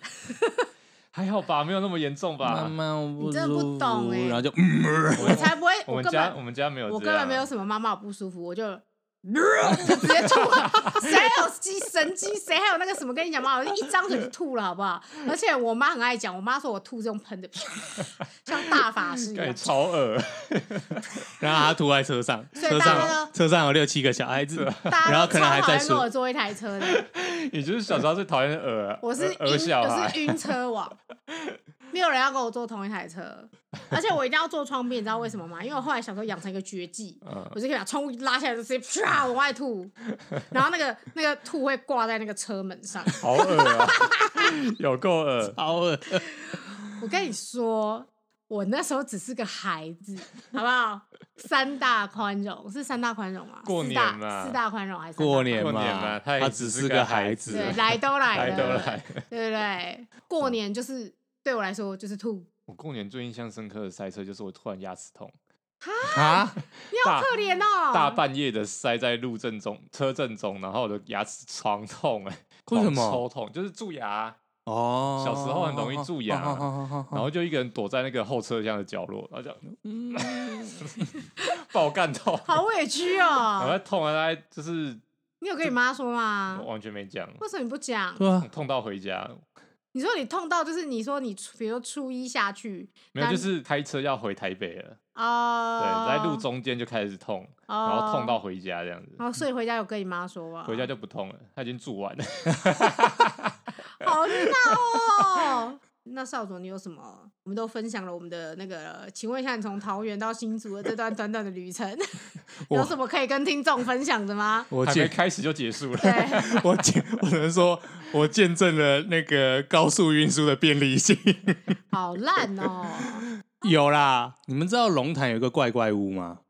还好吧，没有那么严重吧？妈妈，我你真的不懂哎。然后就，我才不会。我们家我们家没有，我根本没有什么妈妈我不舒服，我就。就直接吐了，谁还有机神经？谁还有那个什么？跟你讲嘛，我一张嘴就吐了，好不好？而且我妈很爱讲，我妈说我吐这种喷的，像大法师一样，超恶。然后她吐在车上，车上车上有六七个小孩子，然后可能还在说我坐一台车的。你就是小时候最讨厌恶，我是我是晕车王。没有人要跟我坐同一台车，而且我一定要坐窗边，你知道为什么吗？因为我后来小时候养成一个绝技，嗯、我就可以把窗户拉下来，就直接啪往外吐，然后那个那个吐会挂在那个车门上，好恶啊，有够恶，好恶。我跟你说，我那时候只是个孩子，好不好？三大宽容是三大宽容吗？过年嘛，四大宽容还是过年嘛？他只是个孩子，对，来都来了，来都来了，对不对？过年就是。对我来说就是吐。我过年最印象深刻的塞车就是我突然牙齿痛。啊！你好可怜哦！大半夜的塞在路正中、车正中，然后我的牙齿床痛哎，为什么？抽痛就是蛀牙哦。小时候很容易蛀牙，然后就一个人躲在那个后车厢的角落，然后就嗯，爆干痛，好委屈哦。我在痛啊，大概就是你有跟你妈说吗？完全没讲。为什么你不讲？对啊，痛到回家。你说你痛到就是你说你比如说初一下去，没有就是开车要回台北了啊，对，在路中间就开始痛，然后痛到回家这样子。然后所以回家有跟你妈说吗？回家就不痛了，他已经住完了。那少佐你有什么？我们都分享了我们的那个，请问一下，你从桃园到新竹的这段短短的旅程，有什么可以跟听众分享的吗？我还没开始就结束了。我见，我只能说，我见证了那个高速运输的便利性。好烂哦！有啦，你们知道龙潭有一个怪怪屋吗？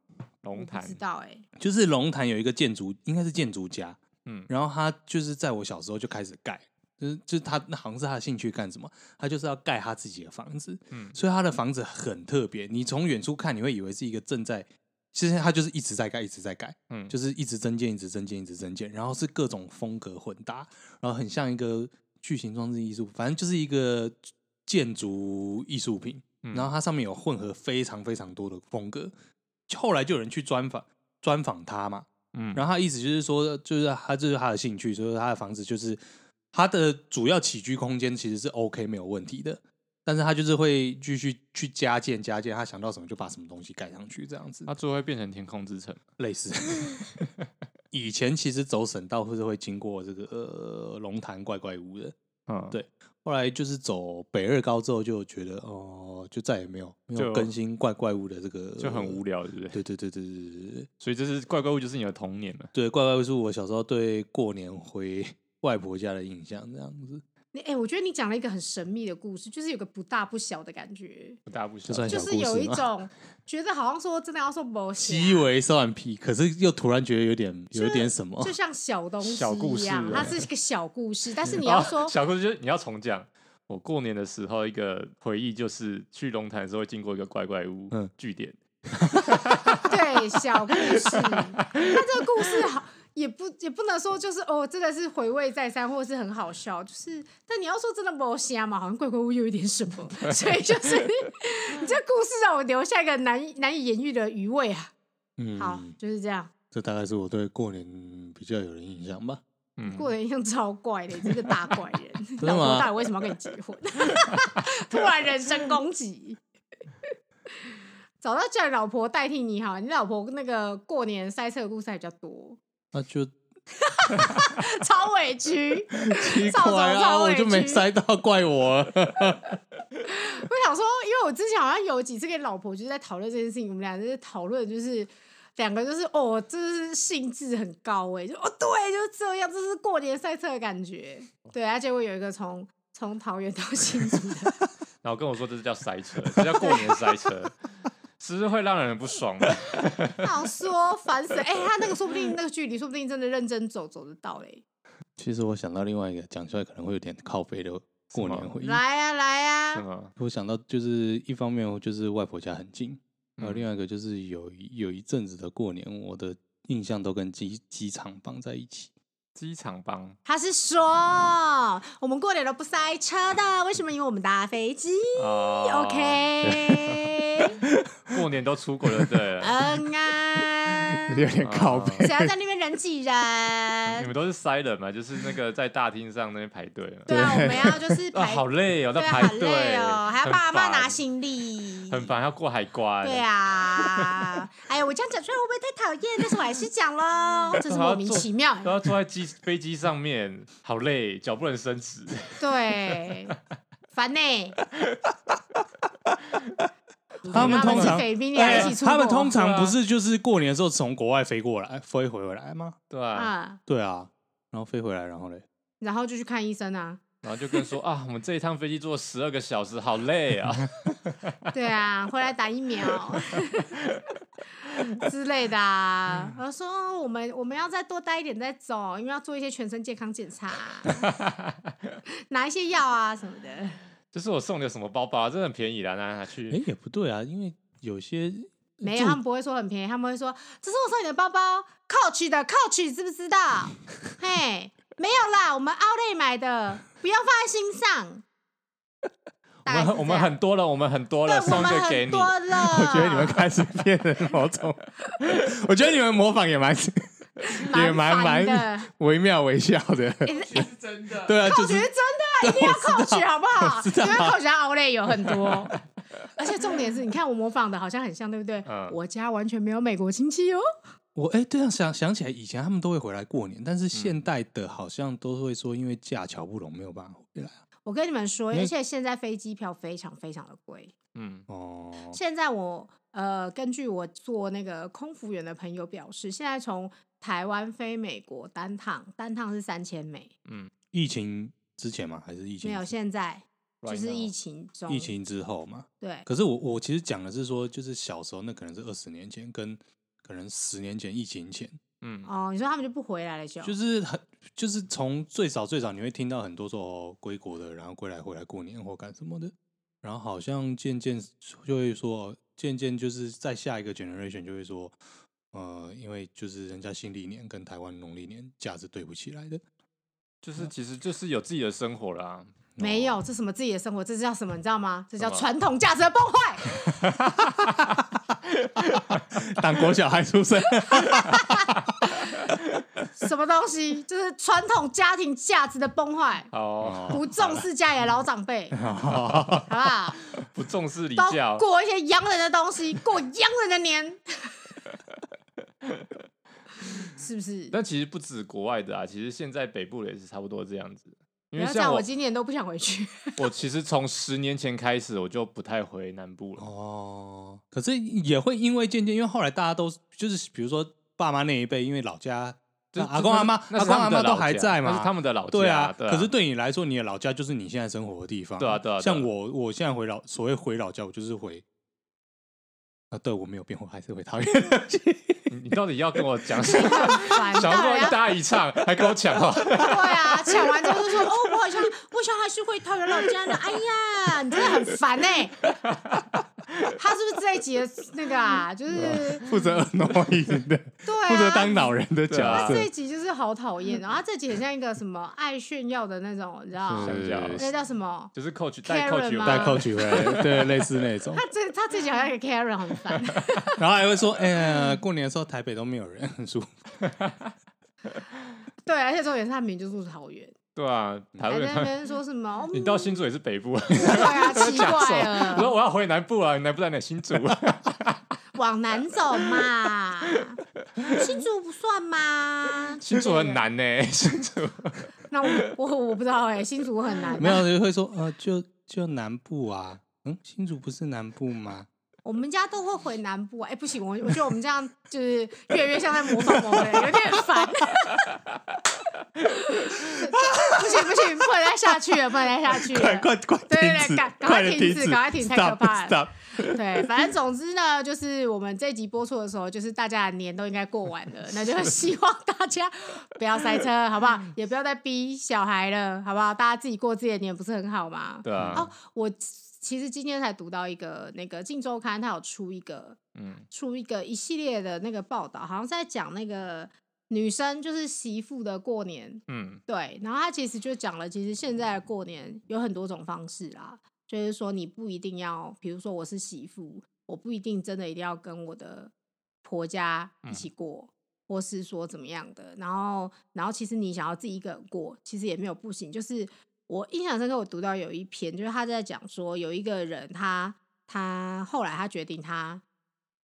龙潭知道哎，就是龙潭有一个建筑，应该是建筑家，嗯，然后他就是在我小时候就开始盖。就是就是他那好像是他的兴趣干什么？他就是要盖他自己的房子，嗯，所以他的房子很特别。你从远处看，你会以为是一个正在，其实他就是一直在盖，一直在盖，嗯，就是一直增建，一直增建，一直增建，然后是各种风格混搭，然后很像一个巨型装置艺术，反正就是一个建筑艺术品。然后它上面有混合非常非常多的风格。后来就有人去专访专访他嘛，嗯，然后他意思就是说，就是他这是他的兴趣，所以他的房子就是他的主要起居空间其实是 OK 没有问题的，但是他就是会继续去加建加建，他想到什么就把什么东西盖上去这样子，他最后会变成天空之城类似。以前其实走省道或者会经过这个呃龙潭怪怪屋的，嗯，对。后来就是走北二高之后，就觉得哦，就再也没有没有更新怪怪物的这个，就很无聊，对不对？对对对对对对。所以这是怪怪物，就是你的童年了。对，怪怪物是我小时候对过年回外婆家的印象，这样子。你哎、欸，我觉得你讲了一个很神秘的故事，就是有个不大不小的感觉，不大不小，就是有一 种觉得好像说真的要说某些鸡尾蒜皮，可是又突然觉得有点有点什么，就像小东西小故事一样，它是一个小故事，但是你要说小故事，就是你要重讲。我过年的时候一个回忆就是去龙潭的时候会经过一个怪怪屋，嗯，据点，对，小故事，那这个故事好。也不也不能说就是哦，真的是回味再三，或者是很好笑。就是，但你要说真的不瞎嘛，好像怪怪物有一点什么，所以就是你这故事让我留下一个难以难以言喻的余味啊。嗯，好，就是这样。这大概是我对过年比较有人印象吧。嗯，过年印象超怪的，这个大怪人，老婆到底为什么要跟你结婚？突然人身攻击，找到叫你老婆代替你好，你老婆那个过年塞车的故事还比较多。那就 超委屈，奇怪啊！我就没塞到，怪我。我想说，因为我之前好像有几次跟老婆就是在讨论这件事情，我们俩就是讨论，就是两个就是哦，就是兴致很高哎，就哦对，就是这样，这是过年塞车的感觉。对，而且我有一个从从桃园到新竹的，然后跟我说这是叫塞车，这叫过年塞车。只是会让人不爽的。好说烦死！哎、欸，他那个说不定那个距离，说不定真的认真走走得到嘞。其实我想到另外一个讲出来可能会有点靠背的过年回忆。来呀来呀！我想到就是一方面就是外婆家很近，然后另外一个就是有有一阵子的过年，我的印象都跟机机场绑在一起。机场帮，他是说我们过年都不塞车的，为什么？因为我们搭飞机。Oh, OK，过年都出国了，对。嗯啊，有点靠北。谁要在那边人挤人？你们都是塞人嘛？就是那个在大厅上那边排队。对啊，我们要就是排。好累哦，那排队哦，还要帮阿妈拿行李，很烦，要过海关。对啊，哎呀，我这样讲出来会不会太讨厌？但是我还是讲喽，这是莫名其妙。都要坐在机飞机上面，好累，脚不能伸直。对，烦呢。他们通常，他们通常不是就是过年的时候从国外飞过来，飞回回来吗？对啊，对啊，然后飞回来，然后嘞，然后就去看医生啊。然后就跟说啊，我们这一趟飞机坐十二个小时，好累啊。对啊，回来打疫苗 之类的啊。然后说我们我们要再多待一点再走，因为要做一些全身健康检查，拿一些药啊什么的。这是我送的什么包包啊？真的很便宜啦，拿拿去。哎，也不对啊，因为有些没有，他们不会说很便宜，他们会说这是我送你的包包，Coach 的 Coach，知不知道？嘿。没有啦，我们 Outlet 买的，不要放在心上。我们我们很多了，我们很多了，送一个给你。我觉得你们开始变得某种，我觉得你们模仿也蛮也蛮蛮惟妙惟肖的。是真的，对啊，就是真的，一定要 Coach 好不好？因为 Coach Outlet 有很多，而且重点是，你看我模仿的好像很像，对不对？我家完全没有美国亲戚哦。我哎，这样想想起来，以前他们都会回来过年，但是现代的好像都会说，因为架桥不拢，没有办法回来。我跟你们说，而且现在飞机票非常非常的贵。嗯哦，现在我呃，根据我做那个空服员的朋友表示，现在从台湾飞美国单趟单趟是三千美。嗯，疫情之前吗？还是疫情？没有，现在就是疫情中，疫情之后嘛。对。可是我我其实讲的是说，就是小时候那可能是二十年前跟。可能十年前疫情前，嗯哦，你说他们就不回来了就，就是很就是从最早最早你会听到很多说归国的，然后归来回来过年或干什么的，然后好像渐渐就会说，渐渐就是在下一个 generation 就会说，呃，因为就是人家新历年跟台湾农历年假是对不起来的，就是其实就是有自己的生活啦，没有，这什么自己的生活，这叫什么？你知道吗？这叫传统价值的崩坏。当国小孩出生。什么东西？就是传统家庭价值的崩坏。哦，不重视家里的老长辈，好不好？不重视礼教，过一些洋人的东西，过洋人的年，是不是？但其实不止国外的啊，其实现在北部的也是差不多这样子。因为像我今年都不想回去。我其实从十年前开始，我就不太回南部了。哦，可是也会因为渐渐，因为后来大家都就是比如说爸妈那一辈，因为老家。阿公阿妈，阿公阿妈都还在嘛？是他们的老家。对啊，可是对你来说，你的老家就是你现在生活的地方。对啊，对啊。像我，我现在回老，所谓回老家，我就是回。啊，对我没有变，我还是会讨厌。你到底要跟我讲什么？想要跟我一搭一唱，还跟我抢话？对啊，抢完之后就说：“哦，我好像，我像还是会讨厌老家的。”哎呀，你真的很烦哎。他是不是这一集的那个啊？就是 负责耳朵音的，对，负责当老人的角色。他这一集就是好讨厌，然后他这集很像一个什么爱炫耀的那种，你知道吗？那叫什么？就是 coach 带 coach 带 coach 回，对，类似那种。他这他这集好像一个 Karen 很烦，然后还会说：“哎呀，过年的时候台北都没有人，很舒服。”对，而且重点是他名就住桃园。对啊，台湾那边说什么？你到新竹也是北部，对啊，奇怪了。我说我要回南部啊，你南部在哪？新竹，往南走嘛。新竹不算吗？新竹很难呢，新竹。那我我我不知道哎，新竹很难。没有人会说呃，就就南部啊，嗯，新竹不是南部吗？我们家都会回南部啊！哎，不行，我我觉得我们这样就是越来越像在模仿我们，有点烦。不行不行，不能再下去了，不能再下去了！快快快！对对对，赶赶快停止，赶快停，太可怕了。对，反正总之呢，就是我们这集播出的时候，就是大家的年都应该过完了，那就 希望大家不要塞车，好不好？也不要再逼小孩了，好不好？大家自己过自己的年不是很好吗？对啊。哦，我。其实今天才读到一个那个《镜周刊》，它有出一个，嗯，出一个一系列的那个报道，好像在讲那个女生就是媳妇的过年，嗯，对。然后他其实就讲了，其实现在的过年有很多种方式啦，就是说你不一定要，比如说我是媳妇，我不一定真的一定要跟我的婆家一起过，嗯、或是说怎么样的。然后，然后其实你想要自己一个人过，其实也没有不行，就是。我印象深刻，我读到有一篇，就是他在讲说，有一个人他，他他后来他决定，他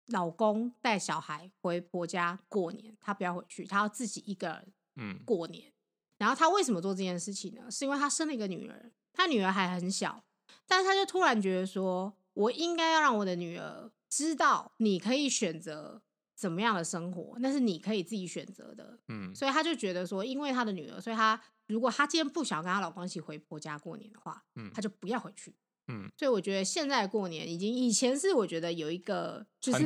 老公带小孩回婆家过年，她不要回去，她要自己一个人嗯过年。嗯、然后她为什么做这件事情呢？是因为她生了一个女儿，她女儿还很小，但是她就突然觉得说，我应该要让我的女儿知道，你可以选择怎么样的生活，那是你可以自己选择的。嗯，所以她就觉得说，因为她的女儿，所以他。如果她今天不想跟她老公一起回婆家过年的话，嗯，她就不要回去。嗯，所以我觉得现在过年已经以前是我觉得有一个就是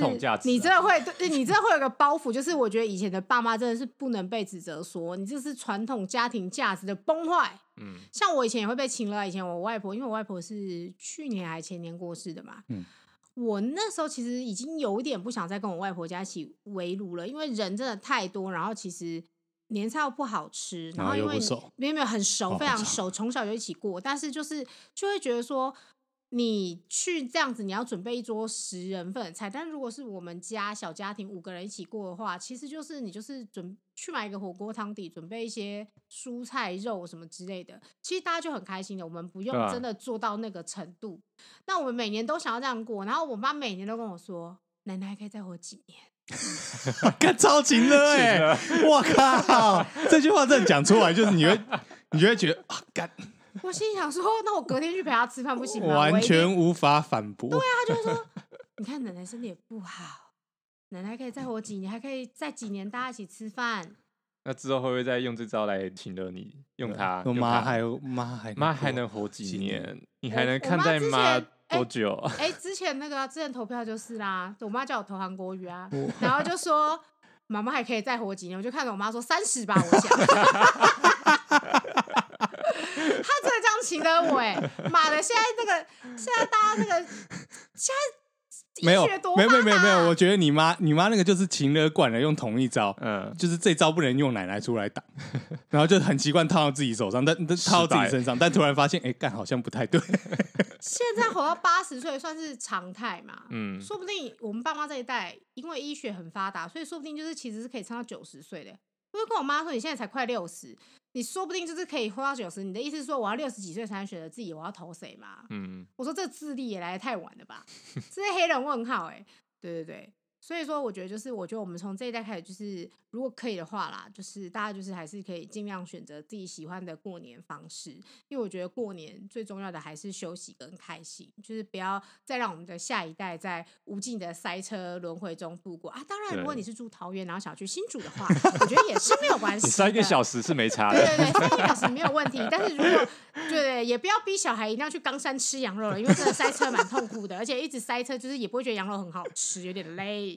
你真的会，对 你真的会有个包袱，就是我觉得以前的爸妈真的是不能被指责说你这是传统家庭价值的崩坏。嗯，像我以前也会被请了，以前我外婆，因为我外婆是去年还前年过世的嘛。嗯，我那时候其实已经有点不想再跟我外婆家一起围炉了，因为人真的太多，然后其实。年菜又不好吃，然后因为没有没有很熟，非常熟，从小就一起过，但是就是就会觉得说，你去这样子，你要准备一桌十人份的菜，但如果是我们家小家庭五个人一起过的话，其实就是你就是准去买一个火锅汤底，准备一些蔬菜肉什么之类的，其实大家就很开心的，我们不用真的做到那个程度。那我们每年都想要这样过，然后我妈每年都跟我说，奶奶还可以再活几年。干超勤了哎！我靠，这句话真的讲出来，就是你会，你就会觉得啊，干！我心想说，那我隔天去陪他吃饭不行吗？完全无法反驳。对啊，他就会说，你看奶奶身体也不好，奶奶可以再活几年，还可以再几年大家一起吃饭。那之后会不会再用这招来请了你？用它？我妈还妈还妈还能活几年？你还能看在妈？多久？哎、欸欸，之前那个之前投票就是啦，我妈叫我投韩国瑜啊，然后就说妈妈还可以再活几年，我就看着我妈说三十吧，我想。他真的这样请了我哎，妈的！现在那个现在大家那个现在没有，没有，没有，没有，没有。我觉得你妈，你妈那个就是勤了惯了，用同一招，嗯，就是这招不能用奶奶出来挡，然后就很习惯套到自己手上，但但套到自己身上，但突然发现，哎，干好像不太对。现在活到八十岁算是常态嘛？嗯，说不定我们爸妈这一代，因为医学很发达，所以说不定就是其实是可以撑到九十岁的。我就跟我妈说，你现在才快六十，你说不定就是可以活到九十。你的意思是说，我要六十几岁才能选择自己我要投谁吗？嗯，我说这智力也来的太晚了吧？这是黑人问号哎、欸，对对对。所以说，我觉得就是，我觉得我们从这一代开始，就是如果可以的话啦，就是大家就是还是可以尽量选择自己喜欢的过年方式，因为我觉得过年最重要的还是休息跟开心，就是不要再让我们的下一代在无尽的塞车轮回中度过啊。当然，如果你是住桃园，然后想去新竹的话，我觉得也是没有关系，塞一个小时是没差的，对对对，塞一个小时没有问题。但是如果对，对对，也不要逼小孩一定要去冈山吃羊肉了，因为真的塞车蛮痛苦的，而且一直塞车，就是也不会觉得羊肉很好吃，有点累。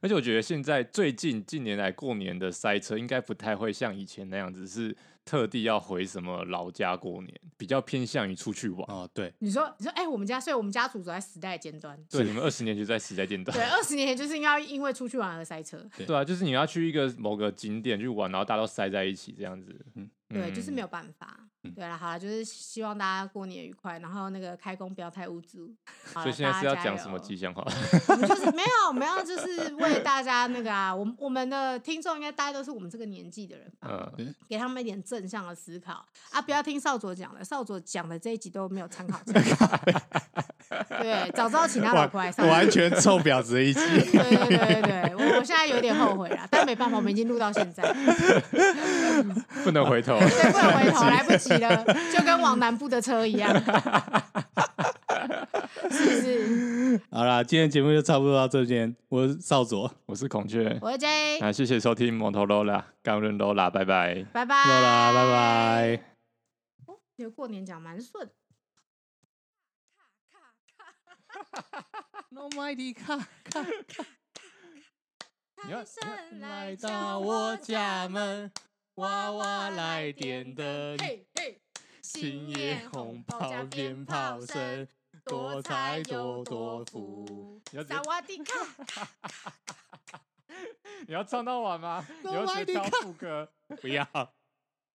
而且我觉得现在最近近年来过年的塞车应该不太会像以前那样子，是特地要回什么老家过年，比较偏向于出去玩。哦，对，你说你说，哎、欸，我们家，所以我们家族走在时代尖端。对，你们二十年就在时代尖端。对，二十年前就是应该因为出去玩而塞车。对啊，就是你要去一个某个景点去玩，然后大家都塞在一起这样子。嗯。对，就是没有办法。嗯、对了，好了，就是希望大家过年愉快，然后那个开工不要太无助。所以现在是要讲什么吉祥话？我们就是没有，没有就是为大家那个啊，我们我们的听众应该大家都是我们这个年纪的人吧？嗯，给他们一点正向的思考啊！不要听少佐讲的，少佐讲的这一集都没有参考参考。对，早知道请他老婆来上，完全臭婊子的一集。对对对对，我我现在有点后悔了，但没办法，我们已经录到现在，不能回头。对，不能回头，来不及了，就跟往南部的车一样，是不是？好啦，今天节目就差不多到这边。我是少佐，我是孔雀，我是 J。那谢谢收听摩托罗拉，刚认罗拉，拜拜，拜拜，罗拉，拜拜。哦，你的过年讲蛮顺。财神来到我家门，娃娃来点灯，新年红包鞭炮声，多财多多福。萨瓦迪卡，你要唱到完吗？你要学跳副歌？不要。